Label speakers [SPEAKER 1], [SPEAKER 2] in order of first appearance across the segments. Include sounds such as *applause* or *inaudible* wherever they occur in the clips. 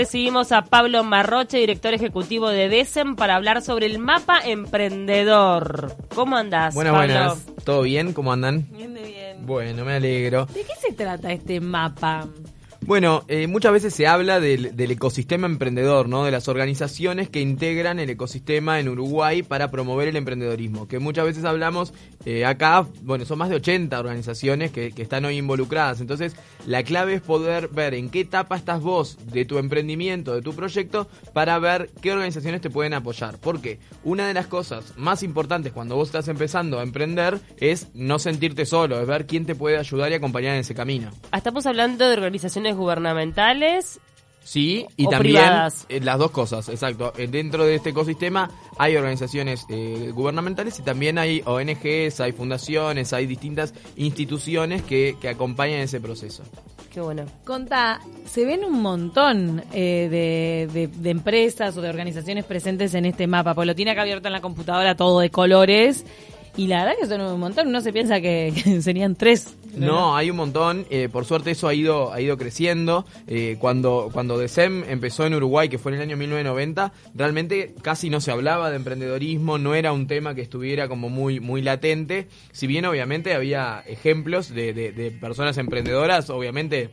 [SPEAKER 1] Recibimos a Pablo Marroche, director ejecutivo de DESEM, para hablar sobre el mapa emprendedor. ¿Cómo andás,
[SPEAKER 2] Buenas,
[SPEAKER 1] Pablo?
[SPEAKER 2] buenas. ¿Todo bien? ¿Cómo andan?
[SPEAKER 1] Bien, de bien.
[SPEAKER 2] Bueno, me alegro.
[SPEAKER 1] ¿De qué se trata este mapa?
[SPEAKER 2] Bueno, eh, muchas veces se habla del, ecosistema emprendedor, ¿no? De las organizaciones que integran el ecosistema en Uruguay para promover el emprendedorismo. Que muchas veces hablamos eh, acá, bueno, son más de 80 organizaciones que, que están hoy involucradas. Entonces, la clave es poder ver en qué etapa estás vos de tu emprendimiento, de tu proyecto, para ver qué organizaciones te pueden apoyar. Porque una de las cosas más importantes cuando vos estás empezando a emprender es no sentirte solo, es ver quién te puede ayudar y acompañar en ese camino.
[SPEAKER 1] Estamos hablando de organizaciones gubernamentales.
[SPEAKER 2] Sí, y
[SPEAKER 1] O
[SPEAKER 2] también
[SPEAKER 1] privadas.
[SPEAKER 2] eh, las dos cosas, exacto. Eh, Dentro de este ecosistema hay organizaciones eh, gubernamentales y también hay ONGs, hay fundaciones, hay distintas instituciones que, que acompañan ese proceso.
[SPEAKER 1] Qué bueno.
[SPEAKER 3] Conta, se ven un montón eh, de, de- de empresas o de organizaciones presentes en este mapa, porque lo tiene acá abierto en la computadora todo de colores. Y la verdad que son un montón, uno se piensa que, *laughs* serían tres.
[SPEAKER 2] No, hay un montón. eh, por suerte eso ha ido, ha ido creciendo. Eh, cuando, cuando DECEM empezó en Uruguay, que fue en el año 1990, realmente casi no se hablaba de emprendedorismo, no era un tema que estuviera como muy, muy latente. Si bien obviamente había ejemplos de, de- de personas emprendedoras, obviamente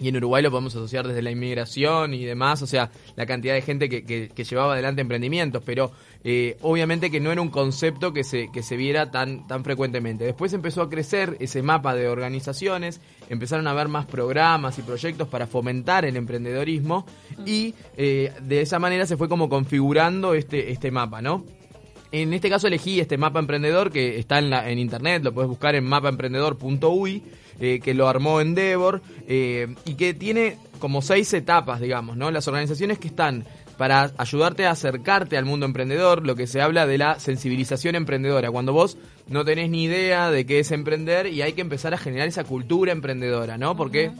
[SPEAKER 2] y en Uruguay lo podemos asociar desde la inmigración y demás, o sea, la cantidad de gente que, que- llevaba adelante emprendimientos, pero eh, obviamente que no era un concepto que se, que se viera tan, tan frecuentemente. Después empezó a crecer ese mapa de organizaciones, empezaron a haber más programas y proyectos para fomentar el emprendedorismo y eh, de esa manera se fue como configurando este, este mapa, ¿no? En este caso elegí este mapa emprendedor que está en, la, en internet, lo puedes buscar en mapaemprendedor.uy, eh, que lo armó Endeavor eh, y que tiene como seis etapas, digamos, ¿no? Las organizaciones que están para ayudarte a acercarte al mundo emprendedor, lo que se habla de la sensibilización emprendedora, cuando vos no tenés ni idea de qué es emprender y hay que empezar a generar esa cultura emprendedora, ¿no? Porque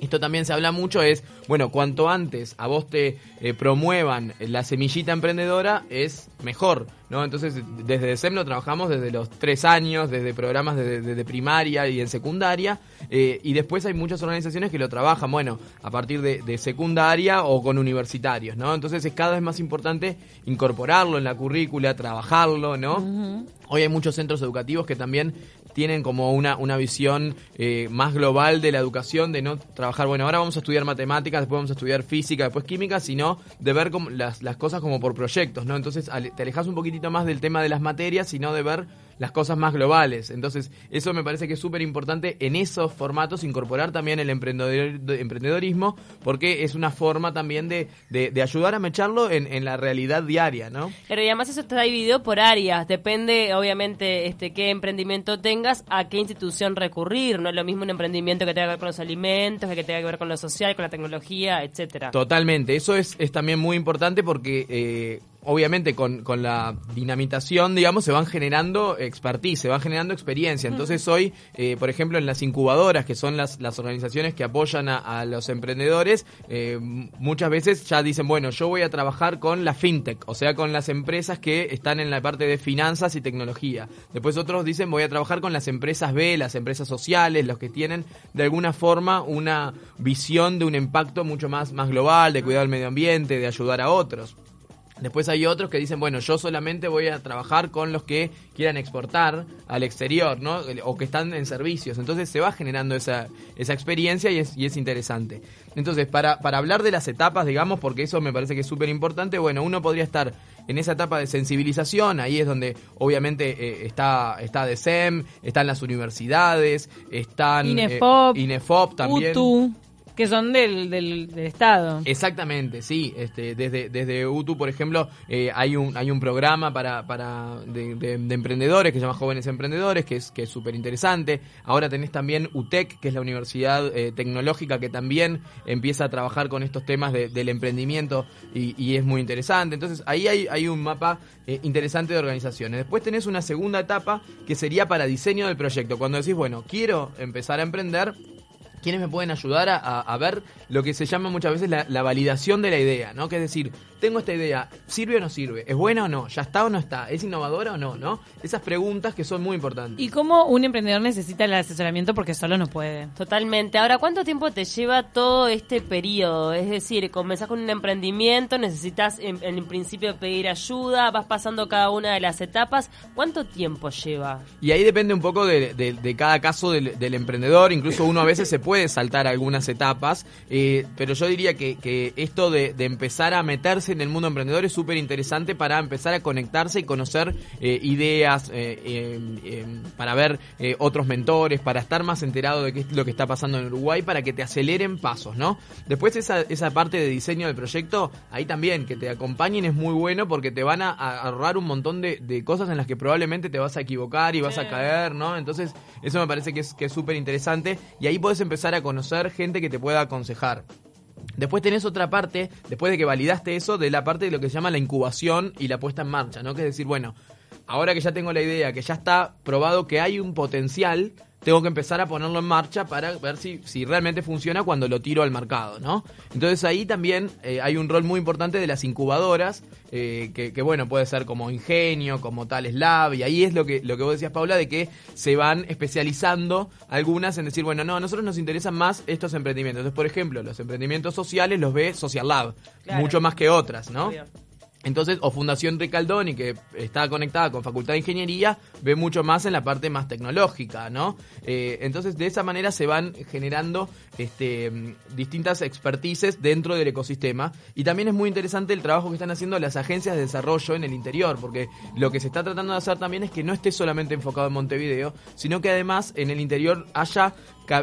[SPEAKER 2] esto también se habla mucho, es, bueno, cuanto antes a vos te eh, promuevan la semillita emprendedora, es mejor, ¿no? Entonces, desde DECEM lo trabajamos desde los tres años, desde programas de, de- de primaria y en secundaria, eh, y después hay muchas organizaciones que lo trabajan, bueno, a partir de, de secundaria o con universitarios, ¿no? Entonces es cada vez más importante incorporarlo en la currícula, trabajarlo, ¿no? Hoy hay muchos centros educativos que también tienen como una, una visión eh, más global de la educación, de no trabajar, bueno, ahora vamos a estudiar matemáticas, después vamos a estudiar física, después química, sino de ver como las, las cosas como por proyectos, ¿no? Entonces te alejas un poquitito más del tema de las materias, sino de ver las cosas más globales. Entonces, eso me parece que es súper importante en esos formatos incorporar también el emprendedor- de- emprendedorismo, porque es una forma también de, de- de ayudar a mecharlo en, en la realidad diaria, ¿no?
[SPEAKER 1] Pero y además eso está dividido por áreas. Depende, obviamente, este qué emprendimiento tengas, a qué institución recurrir. No es lo mismo un emprendimiento que tenga que ver con los alimentos, que tenga que ver con lo social, con la tecnología, etcétera.
[SPEAKER 2] Totalmente, eso es, es también muy importante porque eh, obviamente con, con la dinamitación, digamos, se van generando expertise, se van generando experiencia. Entonces hoy, eh, por ejemplo, en las incubadoras, que son las, las organizaciones que apoyan a, a los emprendedores, eh, muchas veces ya dicen, bueno, yo voy a trabajar con la fintech, o sea, con las empresas que están en la parte de finanzas y tecnología. Después otros dicen, voy a trabajar con las empresas B, las empresas sociales, los que tienen de alguna forma una visión de un impacto mucho más, más global, de cuidar el medio ambiente, de ayudar a otros. Después hay otros que dicen, bueno, yo solamente voy a trabajar con los que quieran exportar al exterior, ¿no? O que están en servicios. Entonces se va generando esa, esa experiencia y es, y es interesante. Entonces, para, para hablar de las etapas, digamos, porque eso me parece que es súper importante, bueno, uno podría estar en esa etapa de sensibilización, ahí es donde obviamente eh, está, está DECEM, están las universidades, están... eh,
[SPEAKER 3] Inefop,
[SPEAKER 2] Inefop también.
[SPEAKER 3] UTU, que son del, del, Estado.
[SPEAKER 2] Exactamente, sí. Este, desde, desde UTU, por ejemplo, eh, hay un hay un programa para, para de, de- de emprendedores que se llama Jóvenes Emprendedores, que es que es súper interesante. Ahora tenés también UTEC, que es la universidad eh, tecnológica que también empieza a trabajar con estos temas de- del emprendimiento y, y es muy interesante. Entonces ahí hay, hay un mapa eh, interesante de organizaciones. Después tenés una segunda etapa que sería para diseño del proyecto. Cuando decís, bueno, quiero empezar a emprender, quienes me pueden ayudar a, a- ver lo que se llama muchas veces la, la validación de la idea, ¿no? Que es decir, tengo esta idea, ¿sirve o no sirve? ¿Es buena o no? ¿Ya está o no está? ¿Es innovadora o no? ¿No? Esas preguntas que son muy importantes.
[SPEAKER 3] ¿Y cómo un emprendedor necesita el asesoramiento porque solo no puede?
[SPEAKER 1] Totalmente. Ahora, ¿cuánto tiempo te lleva todo este periodo? Es decir, comenzás con un emprendimiento, necesitas en, en principio pedir ayuda, vas pasando cada una de las etapas. ¿Cuánto tiempo lleva?
[SPEAKER 2] Y ahí depende un poco de, de- de cada caso del, del emprendedor, incluso uno a veces se puede saltar algunas etapas, eh, pero yo diría que, que esto de, de empezar a meterse en el mundo emprendedor es súper interesante para empezar a conectarse y conocer eh, ideas, eh, eh, para ver otros mentores, para estar más enterado de qué es lo que está pasando en Uruguay, para que te aceleren pasos, ¿no? Después esa, esa parte de diseño del proyecto, ahí también, que te acompañen es muy bueno porque te van a, ahorrar un montón de, de cosas en las que probablemente te vas a equivocar y vas a caer, ¿no? Entonces, eso me parece que es que es súper interesante y ahí puedes empezar a conocer gente que te pueda aconsejar. Después tenés otra parte, después de que validaste eso, de la parte de lo que se llama la incubación y la puesta en marcha, ¿no? Que es decir, bueno, ahora que ya tengo la idea, que ya está probado que hay un potencial, tengo que empezar a ponerlo en marcha para ver si, si realmente funciona cuando lo tiro al mercado, ¿no? Entonces ahí también eh, hay un rol muy importante de las incubadoras, eh, que, que, bueno, puede ser como Ingenio, como Tales Lab, y ahí es lo que, lo que vos decías, Paula, de que se van especializando algunas en decir, bueno, no, a nosotros nos interesan más estos emprendimientos. Entonces, por ejemplo, los emprendimientos sociales los ve Social Lab,
[SPEAKER 1] Claro.
[SPEAKER 2] mucho más que otras, ¿no?
[SPEAKER 1] Obvio.
[SPEAKER 2] Entonces, o Fundación Ricaldoni, que está conectada con Facultad de Ingeniería, ve mucho más en la parte más tecnológica, ¿no? Eh, entonces, de esa manera se van generando este, distintas expertices dentro del ecosistema. Y también es muy interesante el trabajo que están haciendo las agencias de desarrollo en el interior, porque lo que se está tratando de hacer también es que no esté solamente enfocado en Montevideo, sino que además en el interior haya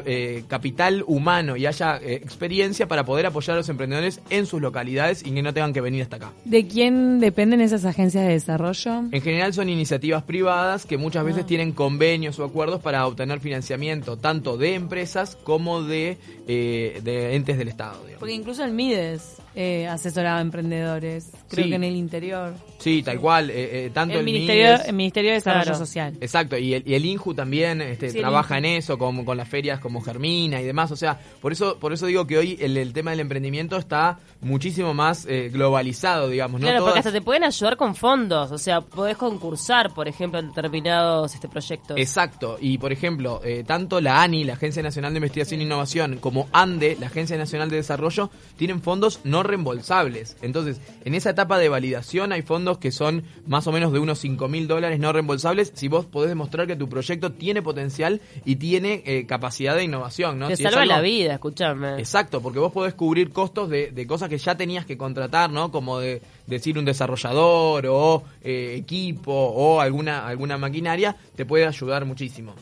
[SPEAKER 2] eh, capital humano y haya eh, experiencia para poder apoyar a los emprendedores en sus localidades y que no tengan que venir hasta acá.
[SPEAKER 3] ¿De quién dependen esas agencias de desarrollo?
[SPEAKER 2] En general son iniciativas privadas que muchas veces tienen convenios o acuerdos para obtener financiamiento tanto de empresas como de, eh, de entes del Estado. digamos.
[SPEAKER 3] Porque incluso el MIDES eh, asesoraba a emprendedores, creo
[SPEAKER 2] Sí.
[SPEAKER 3] que en el interior.
[SPEAKER 2] Sí, tal cual. eh, eh, tanto
[SPEAKER 3] El
[SPEAKER 2] el,
[SPEAKER 3] Ministerio,
[SPEAKER 2] MIDES-
[SPEAKER 3] el Ministerio de Desarrollo
[SPEAKER 1] Claro.
[SPEAKER 3] Social.
[SPEAKER 2] Exacto, y el, y el INJU también este,
[SPEAKER 3] Sí,
[SPEAKER 2] trabaja
[SPEAKER 3] INJU.
[SPEAKER 2] en eso, como con las ferias como Germina y demás. O sea, por eso, por eso digo que hoy el, el tema del emprendimiento está muchísimo más eh, globalizado, digamos. ¿no?
[SPEAKER 1] Claro, porque hasta te pueden ayudar con fondos. O sea, podés concursar, por ejemplo, en determinados este, proyectos.
[SPEAKER 2] Exacto, y por ejemplo, eh, tanto la ANI, la Agencia Nacional de Investigación e Innovación, como ANDE, la Agencia Nacional de Desarrollo, tienen fondos no reembolsables. Entonces, en esa etapa de validación hay fondos que son más o menos de unos 5 mil dólares no reembolsables si vos podés demostrar que tu proyecto tiene potencial y tiene eh, capacidad de innovación. ¿no?
[SPEAKER 1] Te
[SPEAKER 2] Si
[SPEAKER 1] salva
[SPEAKER 2] algo-
[SPEAKER 1] la vida, escúchame.
[SPEAKER 2] Exacto, porque vos podés cubrir costos de, de cosas que ya tenías que contratar, ¿no? Como de decir un desarrollador o eh, equipo o alguna, alguna maquinaria, te puede ayudar muchísimo.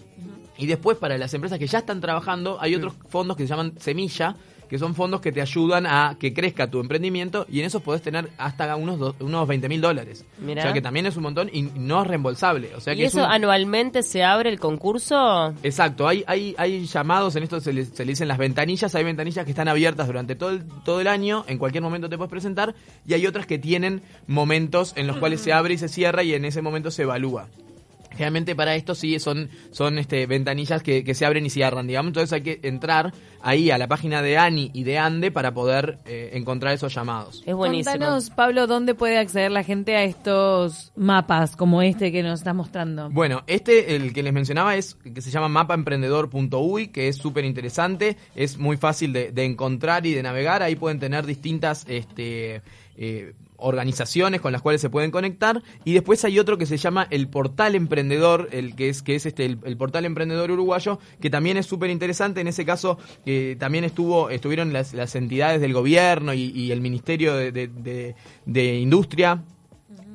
[SPEAKER 2] Y después para las empresas que ya están trabajando, hay otros fondos que se llaman Semilla, que son fondos que te ayudan a que crezca tu emprendimiento y en esos podés tener hasta unos, do- unos 20 mil dólares.
[SPEAKER 1] Mirá.
[SPEAKER 2] O sea que también es un montón y no es reembolsable. O sea que
[SPEAKER 1] ¿Y
[SPEAKER 2] es
[SPEAKER 1] eso
[SPEAKER 2] un-
[SPEAKER 1] anualmente se abre el concurso?
[SPEAKER 2] Exacto, hay, hay, hay llamados, en esto se le, se le dicen las ventanillas, hay ventanillas que están abiertas durante todo el, todo el año, en cualquier momento te puedes presentar, y hay otras que tienen momentos en los cuales se abre y se cierra y en ese momento se evalúa. Generalmente para esto sí son, son este, ventanillas que, que se abren y cierran, digamos, entonces hay que entrar ahí a la página de ANI y de ANDE para poder eh, encontrar esos llamados.
[SPEAKER 1] Es buenísimo.
[SPEAKER 3] Contanos, Pablo, ¿dónde puede acceder la gente a estos mapas como este que nos estás mostrando?
[SPEAKER 2] Bueno, este, el que les mencionaba, es que se llama mapaemprendedor.uy, que es súper interesante, es muy fácil de, de encontrar y de navegar. Ahí pueden tener distintas este, eh, organizaciones con las cuales se pueden conectar. Y después hay otro que se llama el Portal Emprendedor, el que es, que es este, el, Portal Emprendedor Uruguayo, que también es súper interesante. En ese caso, eh, también estuvo, estuvieron las, las entidades del gobierno y, y el Ministerio de- de Industria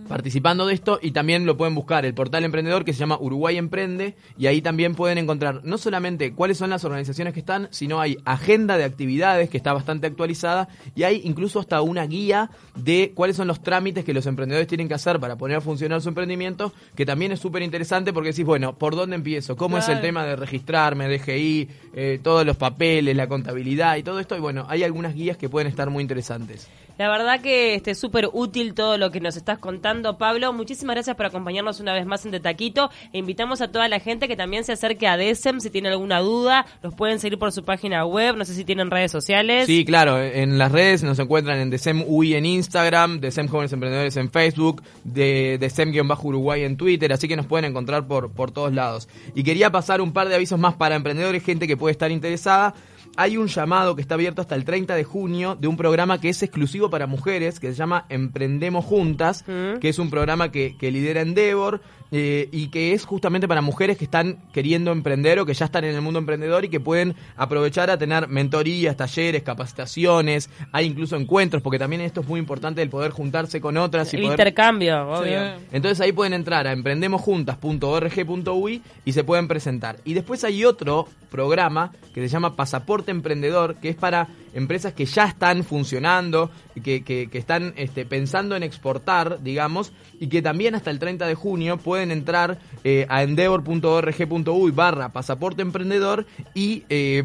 [SPEAKER 2] participando de esto y también lo pueden buscar el portal emprendedor que se llama Uruguay Emprende y ahí también pueden encontrar no solamente cuáles son las organizaciones que están, sino hay agenda de actividades que está bastante actualizada y hay incluso hasta una guía de cuáles son los trámites que los emprendedores tienen que hacer para poner a funcionar su emprendimiento, que también es súper interesante porque decís, bueno, ¿por dónde empiezo? ¿Cómo es el tema de registrarme, DGI, eh, todos los papeles, la contabilidad y todo esto? Y bueno, hay algunas guías que pueden estar muy interesantes.
[SPEAKER 1] La verdad que este, es súper útil todo lo que nos estás contando. Pablo, muchísimas gracias por acompañarnos una vez más en De Taquito. E invitamos a toda la gente que también se acerque a DESEM si tiene alguna duda. Los pueden seguir por su página web, no sé si tienen redes sociales.
[SPEAKER 2] Sí, claro, en las redes nos encuentran en DESEM UI en Instagram, DESEM Jóvenes Emprendedores en Facebook, de DESEM-Uruguay en Twitter, así que nos pueden encontrar por, por todos lados. Y quería pasar un par de avisos más para emprendedores, gente que puede estar interesada hay un llamado que está abierto hasta el 30 de junio de un programa que es exclusivo para mujeres, que se llama Emprendemos Juntas,
[SPEAKER 1] Mm.
[SPEAKER 2] que es un programa que, que lidera Endeavor eh, y que es justamente para mujeres que están queriendo emprender o que ya están en el mundo emprendedor y que pueden aprovechar a tener mentorías, talleres, capacitaciones, hay incluso encuentros, porque también esto es muy importante el poder juntarse con otras y
[SPEAKER 1] El
[SPEAKER 2] poder
[SPEAKER 1] intercambio, obvio.
[SPEAKER 2] entonces ahí pueden entrar a emprendemosjuntas.org.uy y se pueden presentar. Y después hay otro programa que se llama Pasaporte Emprendedor, que es para empresas que ya están funcionando, que, que, están este, pensando en exportar, digamos, y que también hasta el 30 de junio pueden entrar eh, a endeavor.org.uy barra pasaporte emprendedor y eh,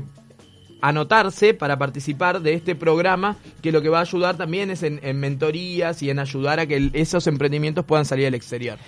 [SPEAKER 2] anotarse para participar de este programa que lo que va a ayudar también es en, en mentorías y en ayudar a que esos emprendimientos puedan salir al exterior.